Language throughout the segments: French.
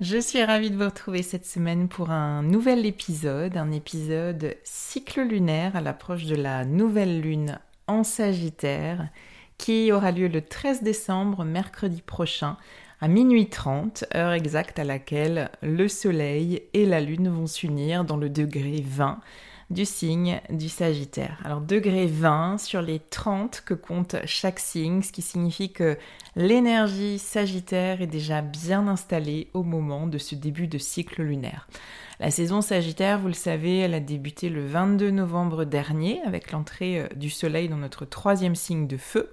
Je suis ravie de vous retrouver cette semaine pour un nouvel épisode, un épisode cycle lunaire à l'approche de la nouvelle lune en Sagittaire qui aura lieu le 13 décembre, mercredi prochain, à minuit 30, heure exacte à laquelle le Soleil et la Lune vont s'unir dans le degré 20 du signe du Sagittaire. Alors degré 20 sur les 30 que compte chaque signe, ce qui signifie que l'énergie Sagittaire est déjà bien installée au moment de ce début de cycle lunaire. La saison Sagittaire, vous le savez, elle a débuté le 22 novembre dernier avec l'entrée euh, du Soleil dans notre troisième signe de feu.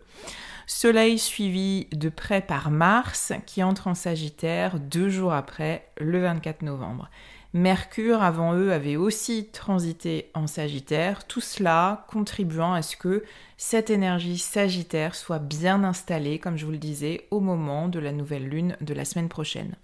Soleil suivi de près par Mars qui entre en Sagittaire deux jours après, le 24 novembre. Mercure, avant eux, avait aussi transité en Sagittaire, tout cela contribuant à ce que cette énergie Sagittaire soit bien installée, comme je vous le disais, au moment de la nouvelle lune de la semaine prochaine.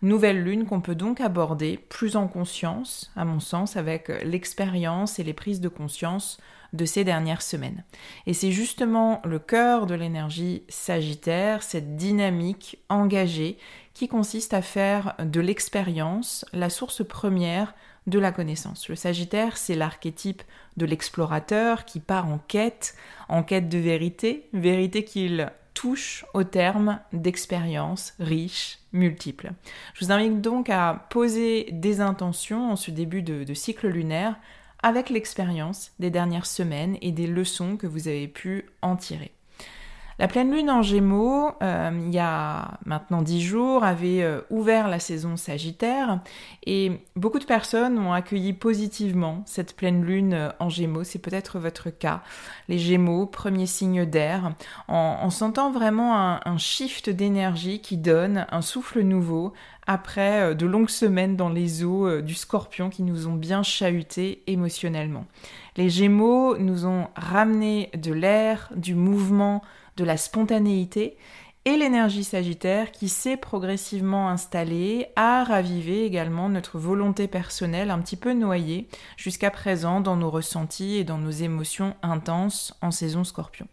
Nouvelle lune qu'on peut donc aborder plus en conscience, à mon sens, avec l'expérience et les prises de conscience de ces dernières semaines. Et c'est justement le cœur de l'énergie sagittaire, cette dynamique engagée qui consiste à faire de l'expérience la source première de la connaissance. Le Sagittaire, c'est l'archétype de l'explorateur qui part en quête, en quête de vérité, vérité qu'il touche au terme d'expériences riches, multiples. Je vous invite donc à poser des intentions en ce début de, de cycle lunaire avec l'expérience des dernières semaines et des leçons que vous avez pu en tirer. La pleine lune en Gémeaux, euh, il y a maintenant dix jours, avait euh, ouvert la saison Sagittaire et beaucoup de personnes ont accueilli positivement cette pleine lune euh, en Gémeaux. C'est peut-être votre cas. Les Gémeaux, premier signe d'air, en, sentant vraiment un, shift d'énergie qui donne un souffle nouveau après de longues semaines dans les eaux du scorpion qui nous ont bien chahutés émotionnellement. Les Gémeaux nous ont ramené de l'air, du mouvement, de la spontanéité et l'énergie sagittaire qui s'est progressivement installée a ravivé également notre volonté personnelle un petit peu noyée jusqu'à présent dans nos ressentis et dans nos émotions intenses en saison scorpion.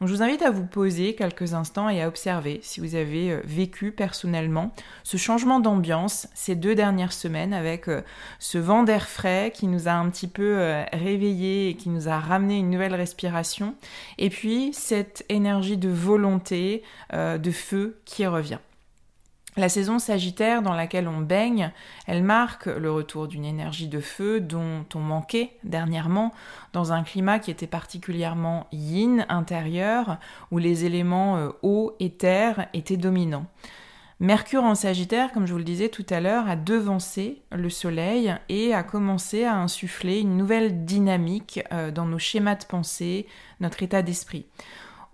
Donc, je vous invite à vous poser quelques instants et à observer si vous avez euh, vécu personnellement ce changement d'ambiance ces deux dernières semaines avec euh, ce vent d'air frais qui nous a un petit peu euh, réveillés et qui nous a ramené une nouvelle respiration et puis cette énergie de volonté, de feu qui revient. La saison sagittaire dans laquelle on baigne, elle marque le retour d'une énergie de feu dont on manquait dernièrement dans un climat qui était particulièrement yin intérieur, où les éléments euh, eau et terre étaient dominants. Mercure en Sagittaire, comme je vous le disais tout à l'heure, a devancé le Soleil et a commencé à insuffler une nouvelle dynamique euh, dans nos schémas de pensée, notre état d'esprit.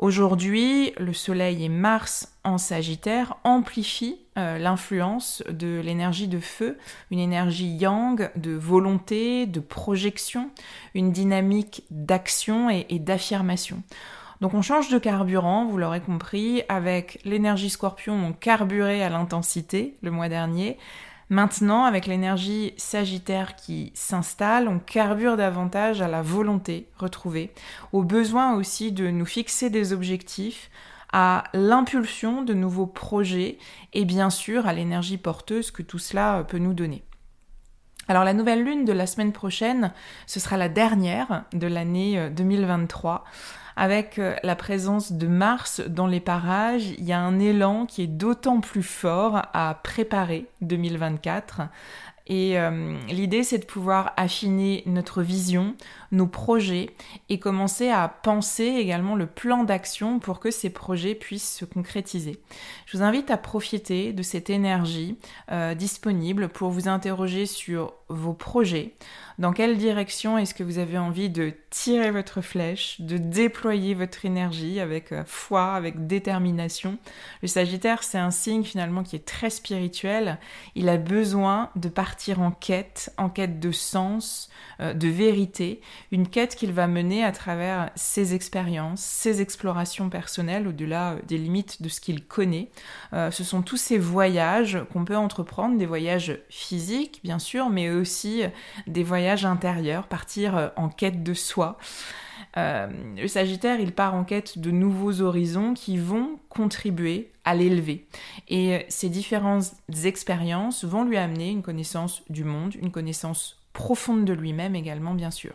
Aujourd'hui, le Soleil et Mars en Sagittaire amplifient euh, l'influence de l'énergie de feu, une énergie yang de volonté, de projection, une dynamique d'action et, et d'affirmation. Donc on change de carburant, vous l'aurez compris, avec l'énergie scorpion, on carburait à l'intensité le mois dernier. Maintenant, avec l'énergie sagittaire qui s'installe, on carbure davantage à la volonté retrouvée, au besoin aussi de nous fixer des objectifs, à l'impulsion de nouveaux projets et bien sûr à l'énergie porteuse que tout cela peut nous donner. Alors la nouvelle lune de la semaine prochaine, ce sera la dernière de l'année 2023. Avec euh, la présence de Mars dans les parages, il y a un élan qui est d'autant plus fort à préparer 2024 et euh, l'idée, c'est de pouvoir affiner notre vision, nos projets et commencer à penser également le plan d'action pour que ces projets puissent se concrétiser. Je vous invite à profiter de cette énergie euh, disponible pour vous interroger sur vos projets, dans quelle direction est-ce que vous avez envie de tirer votre flèche, de déployer votre énergie avec euh, foi, avec détermination? Le Sagittaire, c'est un signe finalement qui est très spirituel. Il a besoin de partir en quête, en quête de sens, euh, de vérité, une quête qu'il va mener à travers ses expériences, ses explorations personnelles au-delà euh, des limites de ce qu'il connaît. ce sont tous ces voyages qu'on peut entreprendre, des voyages physiques bien sûr, mais aussi des voyages intérieur, partir euh, en quête de soi. Euh, le Sagittaire, il part en quête de nouveaux horizons qui vont contribuer à l'élever. Et euh, ces différentes expériences vont lui amener une connaissance du monde, une connaissance profonde de lui-même également, bien sûr.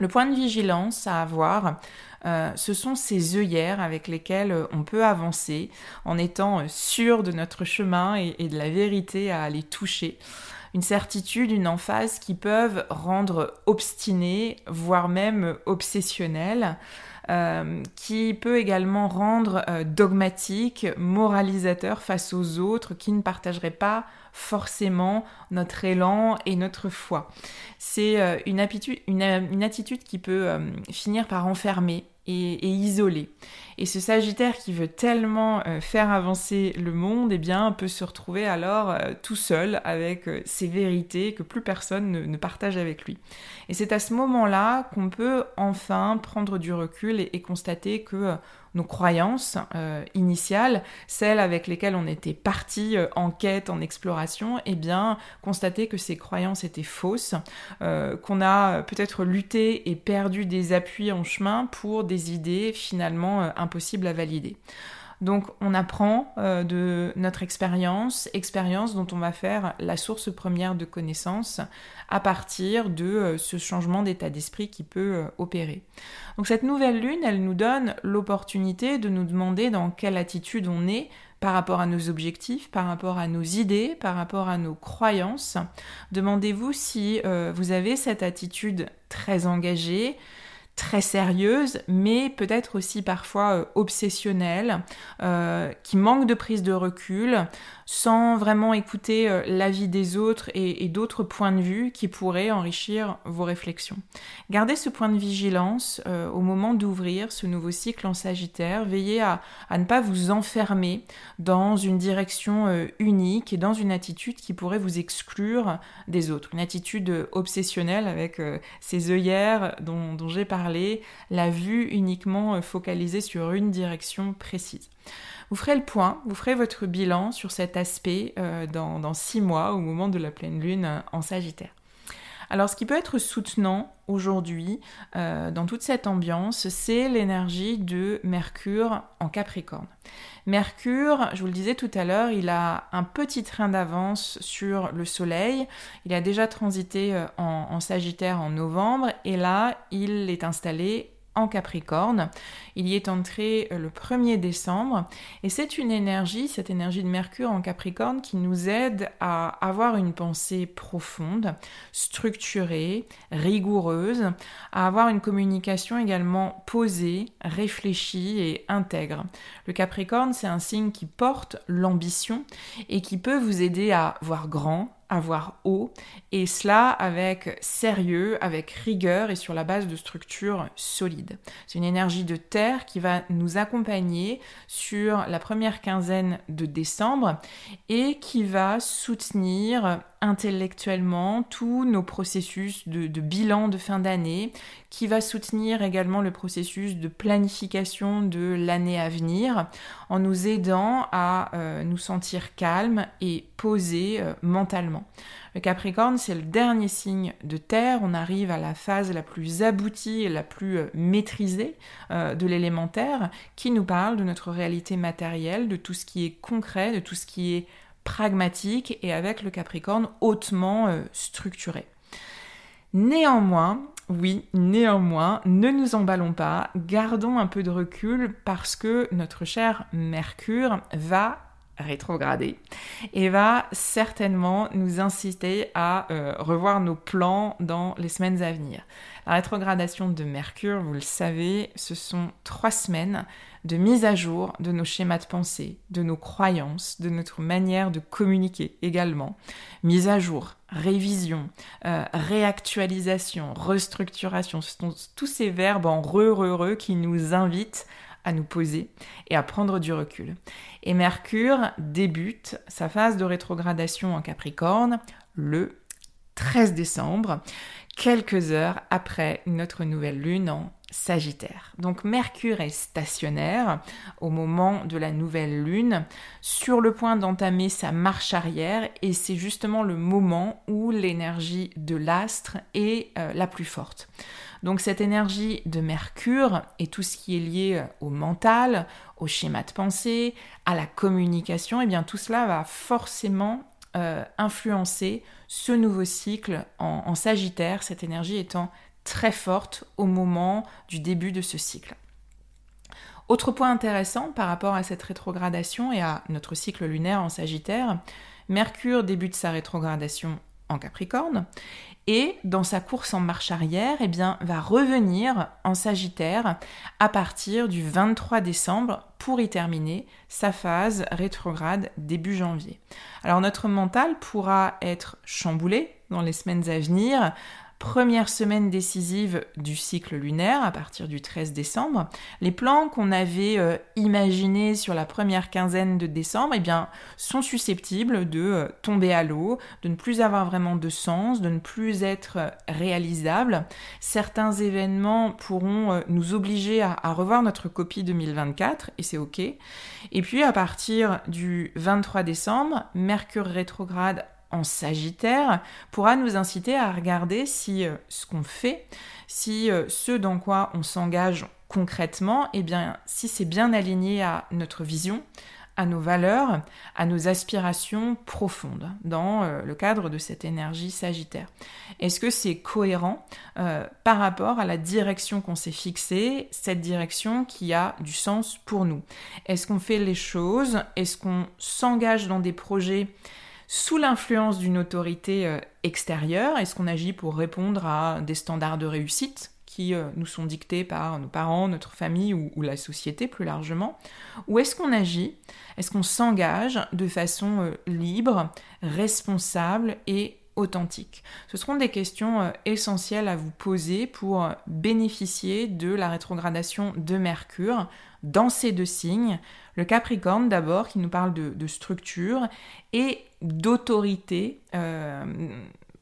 Le point de vigilance à avoir, ce sont ces œillères avec lesquelles on peut avancer en étant sûr de notre chemin et de la vérité à aller toucher une certitude, une emphase qui peuvent rendre obstiné, voire même obsessionnel. Euh, qui peut également rendre euh, dogmatique, moralisateur face aux autres qui ne partageraient pas forcément notre élan et notre foi. C'est euh, une, une, attitude qui peut finir par enfermer et, isolé. Et ce Sagittaire qui veut tellement euh, faire avancer le monde, eh bien, peut se retrouver alors euh, tout seul avec euh, ses vérités que plus personne ne, partage avec lui. Et c'est à ce moment-là qu'on peut enfin prendre du recul et constater que nos croyances euh, initiales, celles avec lesquelles on était parti euh, en quête, en exploration, et eh bien constater que ces croyances étaient fausses, euh, qu'on a peut-être lutté et perdu des appuis en chemin pour des idées finalement impossibles à valider. Donc on apprend euh, de notre expérience, expérience dont on va faire la source première de connaissances à partir de euh, ce changement d'état d'esprit qui peut euh, opérer. Donc cette nouvelle lune, elle nous donne l'opportunité de nous demander dans quelle attitude on est par rapport à nos objectifs, par rapport à nos idées, par rapport à nos croyances. Demandez-vous si vous avez cette attitude très engagée, très sérieuse, mais peut-être aussi parfois euh, obsessionnelle, euh, qui manque de prise de recul, sans vraiment écouter euh, l'avis des autres et, d'autres points de vue qui pourraient enrichir vos réflexions. Gardez ce point de vigilance au moment d'ouvrir ce nouveau cycle en Sagittaire. Veillez à, ne pas vous enfermer dans une direction unique et dans une attitude qui pourrait vous exclure des autres. Une attitude obsessionnelle avec ces œillères dont j'ai parlé la vue uniquement euh, focalisée sur une direction précise. Vous ferez le point, vous ferez votre bilan sur cet aspect euh, dans, six mois au moment de la pleine lune euh, en Sagittaire. Alors ce qui peut être soutenant aujourd'hui dans toute cette ambiance, c'est l'énergie de Mercure en Capricorne. Mercure, je vous le disais tout à l'heure, il a un petit train d'avance sur le Soleil. Il a déjà transité euh, en, Sagittaire en novembre et là, il est installé Capricorne. Il y est entré euh, le 1er décembre et c'est une énergie, cette énergie de Mercure en Capricorne qui nous aide à avoir une pensée profonde, structurée, rigoureuse, à avoir une communication également posée, réfléchie et intègre. Le Capricorne, c'est un signe qui porte l'ambition et qui peut vous aider à voir grand, avoir haut, et cela avec sérieux, avec rigueur et sur la base de structures solides. C'est une énergie de terre qui va nous accompagner sur la première quinzaine de décembre et qui va soutenir intellectuellement tous nos processus de, bilan de fin d'année, qui va soutenir également le processus de planification de l'année à venir, en nous aidant à euh, nous sentir calmes et posés euh, mentalement. Le Capricorne, c'est le dernier signe de terre. On arrive à la phase la plus aboutie et la plus euh, maîtrisée de l'élémentaire, qui nous parle de notre réalité matérielle, de tout ce qui est concret, de tout ce qui est pragmatique et avec le Capricorne hautement euh, structuré. Néanmoins, oui, néanmoins, ne nous emballons pas, gardons un peu de recul parce que notre cher Mercure va rétrograder et va certainement nous inciter à euh, revoir nos plans dans les semaines à venir. La rétrogradation de Mercure, vous le savez, ce sont trois semaines de mise à jour de nos schémas de pensée, de nos croyances, de notre manière de communiquer également. Mise à jour, révision, euh, réactualisation, restructuration, ce sont tous ces verbes en re, re, re qui nous invitent à nous poser et à prendre du recul. Et Mercure débute sa phase de rétrogradation en Capricorne le 13 décembre, quelques heures après notre nouvelle lune en Sagittaire. Donc Mercure est stationnaire au moment de la nouvelle lune, sur le point d'entamer sa marche arrière, et c'est justement le moment où l'énergie de l'astre est euh, la plus forte. Donc cette énergie de Mercure et tout ce qui est lié euh, au mental, au schéma de pensée, à la communication, et eh bien tout cela va forcément euh, influencer ce nouveau cycle en Sagittaire, cette énergie étant très forte au moment du début de ce cycle. Autre point intéressant par rapport à cette rétrogradation et à notre cycle lunaire en Sagittaire, Mercure débute sa rétrogradation en Capricorne et dans sa course en marche arrière, eh bien, va revenir en Sagittaire à partir du 23 décembre pour y terminer sa phase rétrograde début janvier. Alors notre mental pourra être chamboulé dans les semaines à venir première semaine décisive du cycle lunaire à partir du 13 décembre. Les plans qu'on avait euh, imaginés sur la première quinzaine de décembre eh bien, sont susceptibles de euh, tomber à l'eau, de ne plus avoir vraiment de sens, de ne plus être euh, réalisables. Certains événements pourront nous obliger à, à revoir notre copie 2024 et c'est ok. Et puis à partir du 23 décembre, Mercure rétrograde en Sagittaire pourra nous inciter à regarder si euh, ce qu'on fait, si euh, ce dans quoi on s'engage concrètement, et eh bien, si c'est bien aligné à notre vision, à nos valeurs, à nos aspirations profondes dans euh, le cadre de cette énergie sagittaire. Est-ce que c'est cohérent par rapport à la direction qu'on s'est fixée, cette direction qui a du sens pour nous? Est-ce qu'on fait les choses? Est-ce qu'on s'engage dans des projets sous l'influence d'une autorité euh, extérieure Est-ce qu'on agit pour répondre à des standards de réussite qui euh, nous sont dictés par nos parents, notre famille ou, la société plus largement? Ou est-ce qu'on agit Est-ce qu'on s'engage de façon euh, libre, responsable et authentique? Ce seront des questions essentielles à vous poser pour bénéficier de la rétrogradation de Mercure dans ces deux signes. Le Capricorne d'abord qui nous parle de, structure et d'autorité. Euh,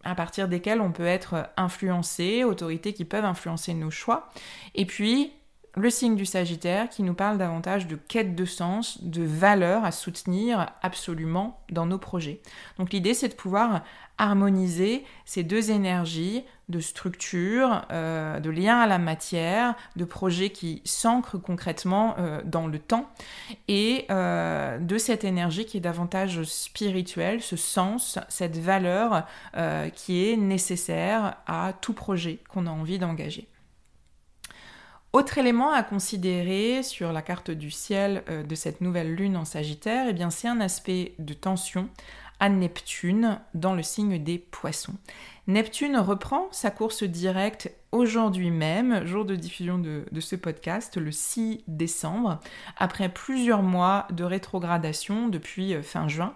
à partir desquelles on peut être influencé, autorités qui peuvent influencer nos choix. Et puis, le signe du Sagittaire qui nous parle davantage de quête de sens, de valeur à soutenir absolument dans nos projets. Donc l'idée, c'est de pouvoir harmoniser ces deux énergies de structure, euh, de lien à la matière, de projets qui s'ancrent concrètement euh, dans le temps, et euh, de cette énergie qui est davantage spirituelle, ce sens, cette valeur qui est nécessaire à tout projet qu'on a envie d'engager. Autre élément à considérer sur la carte du ciel de cette nouvelle lune en Sagittaire, eh bien c'est un aspect de tension à Neptune dans le signe des poissons. Neptune reprend sa course directe aujourd'hui même, jour de diffusion de, ce podcast, le 6 décembre, après plusieurs mois de rétrogradation depuis euh, fin juin.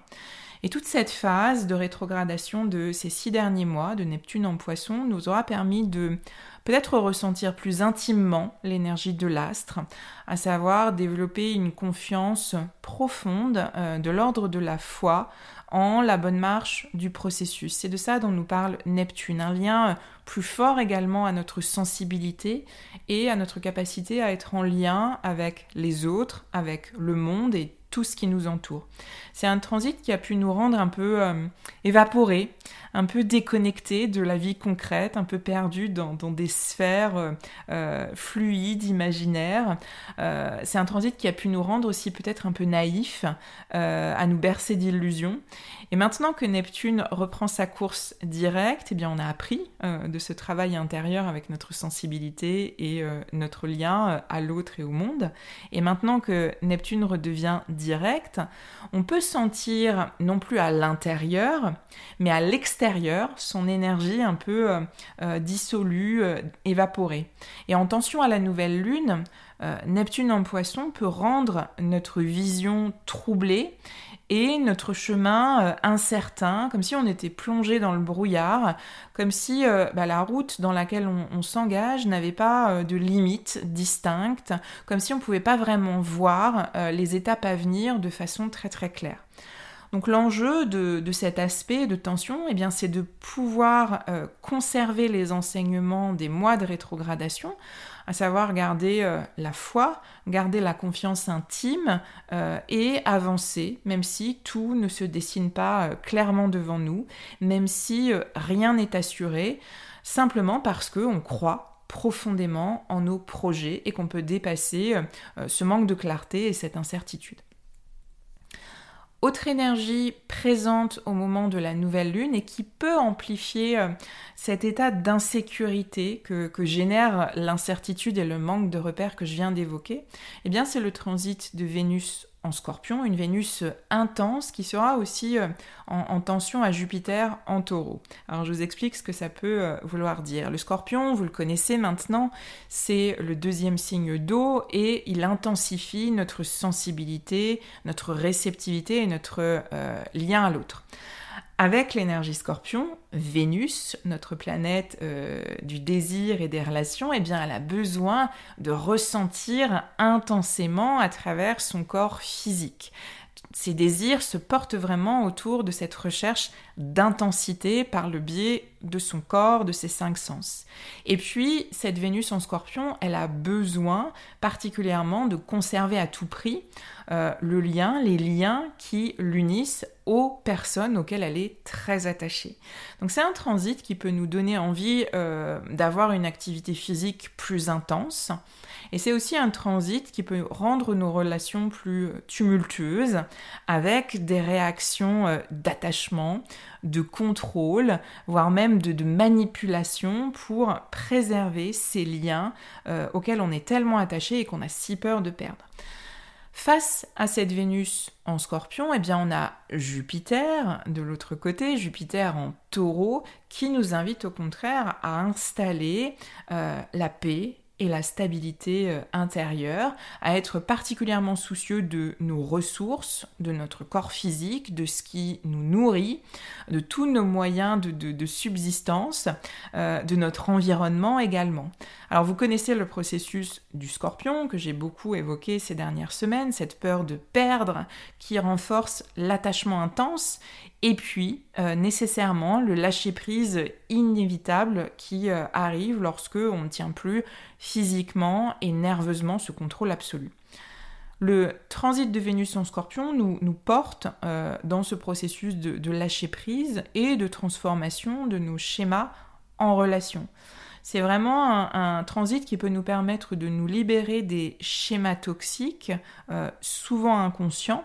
Et toute cette phase de rétrogradation de ces six derniers mois de Neptune en poisson nous aura permis de peut-être ressentir plus intimement l'énergie de l'astre, à savoir développer une confiance profonde euh, de l'ordre de la foi en la bonne marche du processus. C'est de ça dont nous parle Neptune, un lien plus fort également à notre sensibilité et à notre capacité à être en lien avec les autres, avec le monde et tout ce qui nous entoure. C'est un transit qui a pu nous rendre un peu euh, évaporés, un peu déconnectés de la vie concrète, un peu perdus dans, des sphères euh, euh, fluides, imaginaires. c'est un transit qui a pu nous rendre aussi peut-être un peu naïfs, à nous bercer d'illusions. Et maintenant que Neptune reprend sa course directe, eh bien on a appris de ce travail intérieur avec notre sensibilité et notre lien à l'autre et au monde. Et maintenant que Neptune redevient direct, on peut sentir non plus à l'intérieur, mais à l'extérieur son énergie un peu euh, euh, dissolue, euh, évaporée. Et en tension à la nouvelle lune, Neptune en poisson peut rendre notre vision troublée et notre chemin incertain, comme si on était plongé dans le brouillard, comme si bah, la route dans laquelle on, s'engage n'avait pas de limite distincte, comme si on ne pouvait pas vraiment voir les étapes à venir de façon très très claire. Donc l'enjeu de, cet aspect de tension, eh bien, c'est de pouvoir conserver les enseignements des mois de rétrogradation à savoir garder euh, la foi, garder la confiance intime euh, et avancer, même si tout ne se dessine pas euh, clairement devant nous, même si rien n'est assuré, simplement parce qu'on croit profondément en nos projets et qu'on peut dépasser ce manque de clarté et cette incertitude. Autre énergie présente au moment de la nouvelle lune et qui peut amplifier euh, cet état d'insécurité que, que génère l'incertitude et le manque de repères que je viens d'évoquer, eh bien c'est le transit de Vénus en scorpion, une Vénus intense qui sera aussi euh, en, tension à Jupiter en taureau. Alors je vous explique ce que ça peut euh, vouloir dire. Le scorpion, vous le connaissez maintenant, c'est le deuxième signe d'eau et il intensifie notre sensibilité, notre réceptivité et notre euh, lien à l'autre. Avec l'énergie scorpion, Vénus, notre planète euh, du désir et des relations, eh bien, elle a besoin de ressentir intensément à travers son corps physique ses désirs se portent vraiment autour de cette recherche d'intensité par le biais de son corps, de ses cinq sens. Et puis, cette Vénus en scorpion, elle a besoin particulièrement de conserver à tout prix euh, le lien, les liens qui l'unissent aux personnes auxquelles elle est très attachée. Donc c'est un transit qui peut nous donner envie euh, d'avoir une activité physique plus intense, et c'est aussi un transit qui peut rendre nos relations plus tumultueuses, avec des réactions euh, d'attachement, de contrôle, voire même de, manipulation pour préserver ces liens euh, auxquels on est tellement attaché et qu'on a si peur de perdre. Face à cette Vénus en scorpion, eh bien on a Jupiter de l'autre côté, Jupiter en taureau, qui nous invite au contraire à installer la paix, et la stabilité euh, intérieure, à être particulièrement soucieux de nos ressources, de notre corps physique, de ce qui nous nourrit, de tous nos moyens de, subsistance, euh, de notre environnement également. Alors vous connaissez le processus du scorpion que j'ai beaucoup évoqué ces dernières semaines, cette peur de perdre qui renforce l'attachement intense et puis euh, nécessairement le lâcher-prise inévitable qui euh, arrive lorsque on ne tient plus physiquement et nerveusement ce contrôle absolu. Le transit de Vénus en scorpion nous, porte euh, dans ce processus de, lâcher-prise et de transformation de nos schémas en relation. C'est vraiment un, transit qui peut nous permettre de nous libérer des schémas toxiques, souvent inconscients,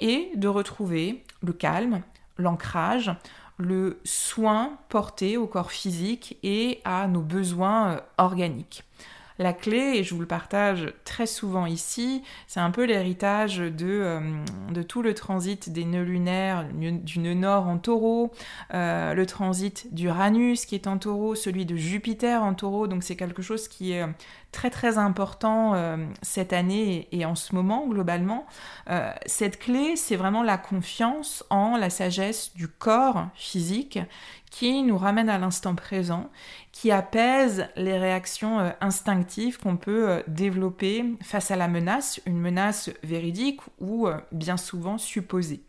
et de retrouver le calme, l'ancrage, le soin porté au corps physique et à nos besoins euh, organiques. La clé, et je vous le partage très souvent ici, c'est un peu l'héritage de, euh, tout le transit des nœuds lunaires, du nœud nord en taureau, euh, le transit d'Uranus qui est en taureau, celui de Jupiter en taureau, donc c'est quelque chose qui est très très important euh, cette année et, en ce moment globalement. cette clé, c'est vraiment la confiance en la sagesse du corps physique qui nous ramène à l'instant présent qui apaise les réactions euh, instinctives qu'on peut euh, développer face à la menace, une menace véridique ou euh, bien souvent supposée.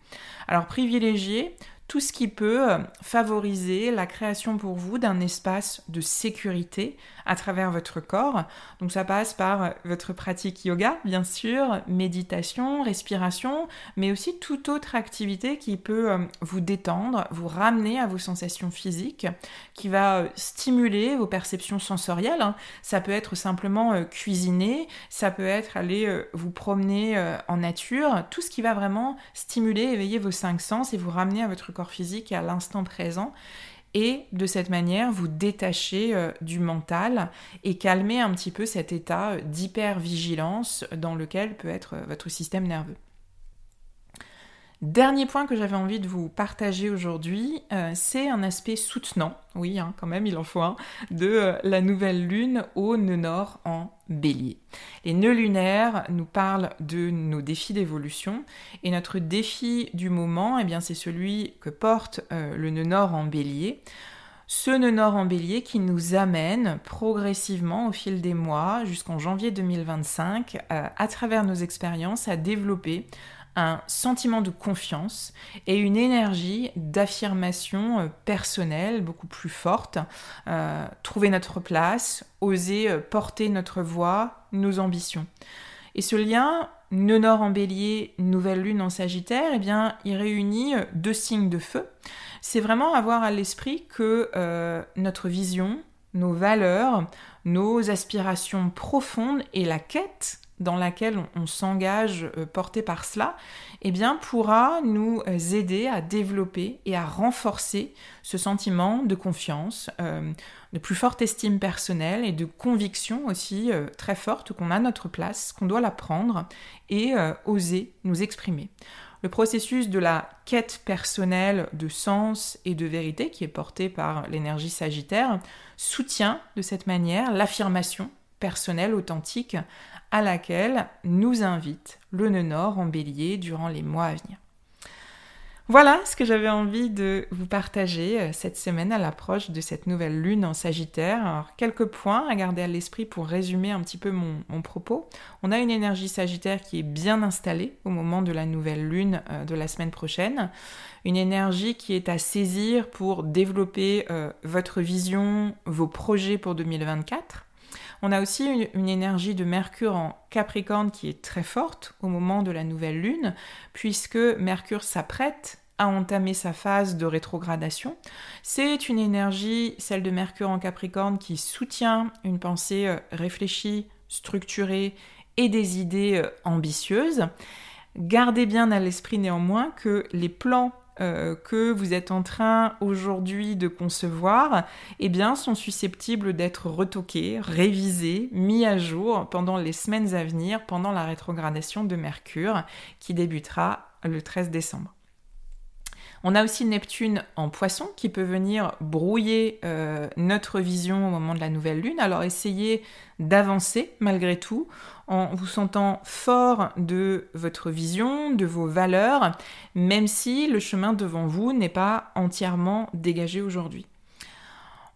Alors privilégiez tout ce qui peut favoriser la création pour vous d'un espace de sécurité à travers votre corps. Donc ça passe par euh, votre pratique yoga, bien sûr, méditation, respiration, mais aussi toute autre activité qui peut euh, vous détendre, vous ramener à vos sensations physiques, qui va stimuler vos perceptions sensorielles. Hein. Ça peut être simplement cuisiner, ça peut être aller vous promener en nature, tout ce qui va vraiment stimuler, éveiller vos cinq sens et vous ramener à votre corps physique et à l'instant présent et de cette manière vous détacher euh, du mental et calmer un petit peu cet état euh, d'hypervigilance dans lequel peut être euh, votre système nerveux. Dernier point que j'avais envie de vous partager aujourd'hui, euh, c'est un aspect soutenant, oui, hein, quand même, il en faut un, de euh, la nouvelle lune au nœud nord en bélier. Les nœuds lunaires nous parlent de nos défis d'évolution et notre défi du moment, eh bien, c'est celui que porte euh, le nœud nord en bélier. Ce nœud nord en bélier qui nous amène progressivement au fil des mois jusqu'en janvier 2025 à travers nos expériences à développer un sentiment de confiance et une énergie d'affirmation euh, personnelle beaucoup plus forte, euh, trouver notre place, oser euh, porter notre voix, nos ambitions. Et ce lien, nœud nord en bélier, nouvelle lune en sagittaire, eh bien, il réunit deux signes de feu. C'est vraiment avoir à l'esprit que notre vision, nos valeurs, nos aspirations profondes et la quête dans laquelle on, s'engage euh, porté par cela, eh bien pourra nous euh, aider à développer et à renforcer ce sentiment de confiance, euh, de plus forte estime personnelle et de conviction aussi très forte qu'on a notre place, qu'on doit la prendre et oser nous exprimer. Le processus de la quête personnelle de sens et de vérité qui est porté par l'énergie sagittaire soutient de cette manière l'affirmation personnelle authentique à laquelle nous invite le nœud nord en bélier durant les mois à venir. Voilà ce que j'avais envie de vous partager euh, cette semaine à l'approche de cette nouvelle lune en Sagittaire. Alors, quelques points à garder à l'esprit pour résumer un petit peu mon, propos. On a une énergie Sagittaire qui est bien installée au moment de la nouvelle lune euh, de la semaine prochaine. Une énergie qui est à saisir pour développer euh, votre vision, vos projets pour 2024. On a aussi une, énergie de Mercure en Capricorne qui est très forte au moment de la nouvelle lune, puisque Mercure s'apprête à entamer sa phase de rétrogradation. C'est une énergie, celle de Mercure en Capricorne, qui soutient une pensée euh, réfléchie, structurée et des idées euh, ambitieuses. Gardez bien à l'esprit néanmoins que les plans euh, que vous êtes en train aujourd'hui de concevoir, eh bien, sont susceptibles d'être retoqués, révisés, mis à jour pendant les semaines à venir, pendant la rétrogradation de Mercure, qui débutera le 13 décembre. On a aussi Neptune en poisson qui peut venir brouiller euh, notre vision au moment de la nouvelle lune. Alors essayez d'avancer malgré tout en vous sentant fort de votre vision, de vos valeurs, même si le chemin devant vous n'est pas entièrement dégagé aujourd'hui.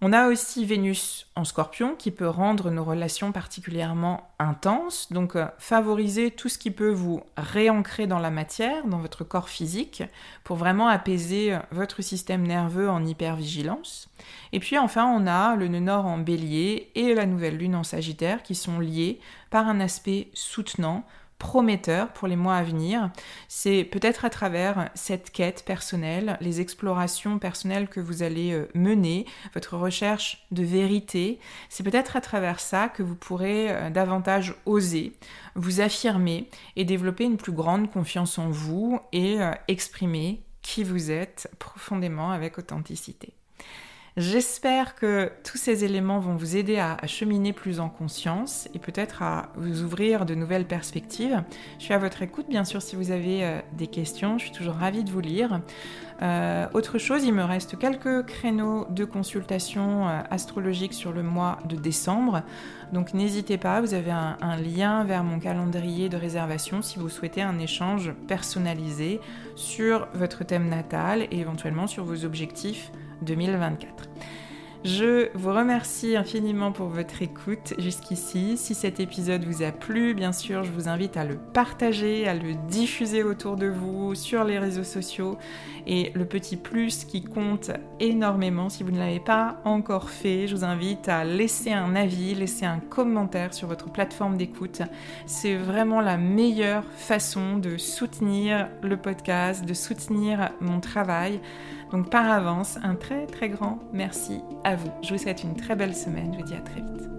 On a aussi Vénus en scorpion qui peut rendre nos relations particulièrement intenses, donc euh, favoriser tout ce qui peut vous réancrer dans la matière, dans votre corps physique, pour vraiment apaiser euh, votre système nerveux en hypervigilance. Et puis enfin, on a le nœud nord en bélier et la nouvelle lune en sagittaire qui sont liés par un aspect soutenant prometteur pour les mois à venir. C'est peut-être à travers cette quête personnelle, les explorations personnelles que vous allez euh, mener, votre recherche de vérité, c'est peut-être à travers ça que vous pourrez euh, davantage oser vous affirmer et développer une plus grande confiance en vous et euh, exprimer qui vous êtes profondément avec authenticité. J'espère que tous ces éléments vont vous aider à, cheminer plus en conscience et peut-être à vous ouvrir de nouvelles perspectives. Je suis à votre écoute, bien sûr, si vous avez euh, des questions. Je suis toujours ravie de vous lire. Euh, autre chose, il me reste quelques créneaux de consultation euh, astrologique sur le mois de décembre. Donc n'hésitez pas, vous avez un, un, lien vers mon calendrier de réservation si vous souhaitez un échange personnalisé sur votre thème natal et éventuellement sur vos objectifs 2024. Je vous remercie infiniment pour votre écoute jusqu'ici. Si cet épisode vous a plu, bien sûr, je vous invite à le partager, à le diffuser autour de vous sur les réseaux sociaux. Et le petit plus qui compte énormément, si vous ne l'avez pas encore fait, je vous invite à laisser un avis, laisser un commentaire sur votre plateforme d'écoute. C'est vraiment la meilleure façon de soutenir le podcast, de soutenir mon travail. Donc par avance, un très très grand merci à vous. Je vous souhaite une très belle semaine. Je vous dis à très vite.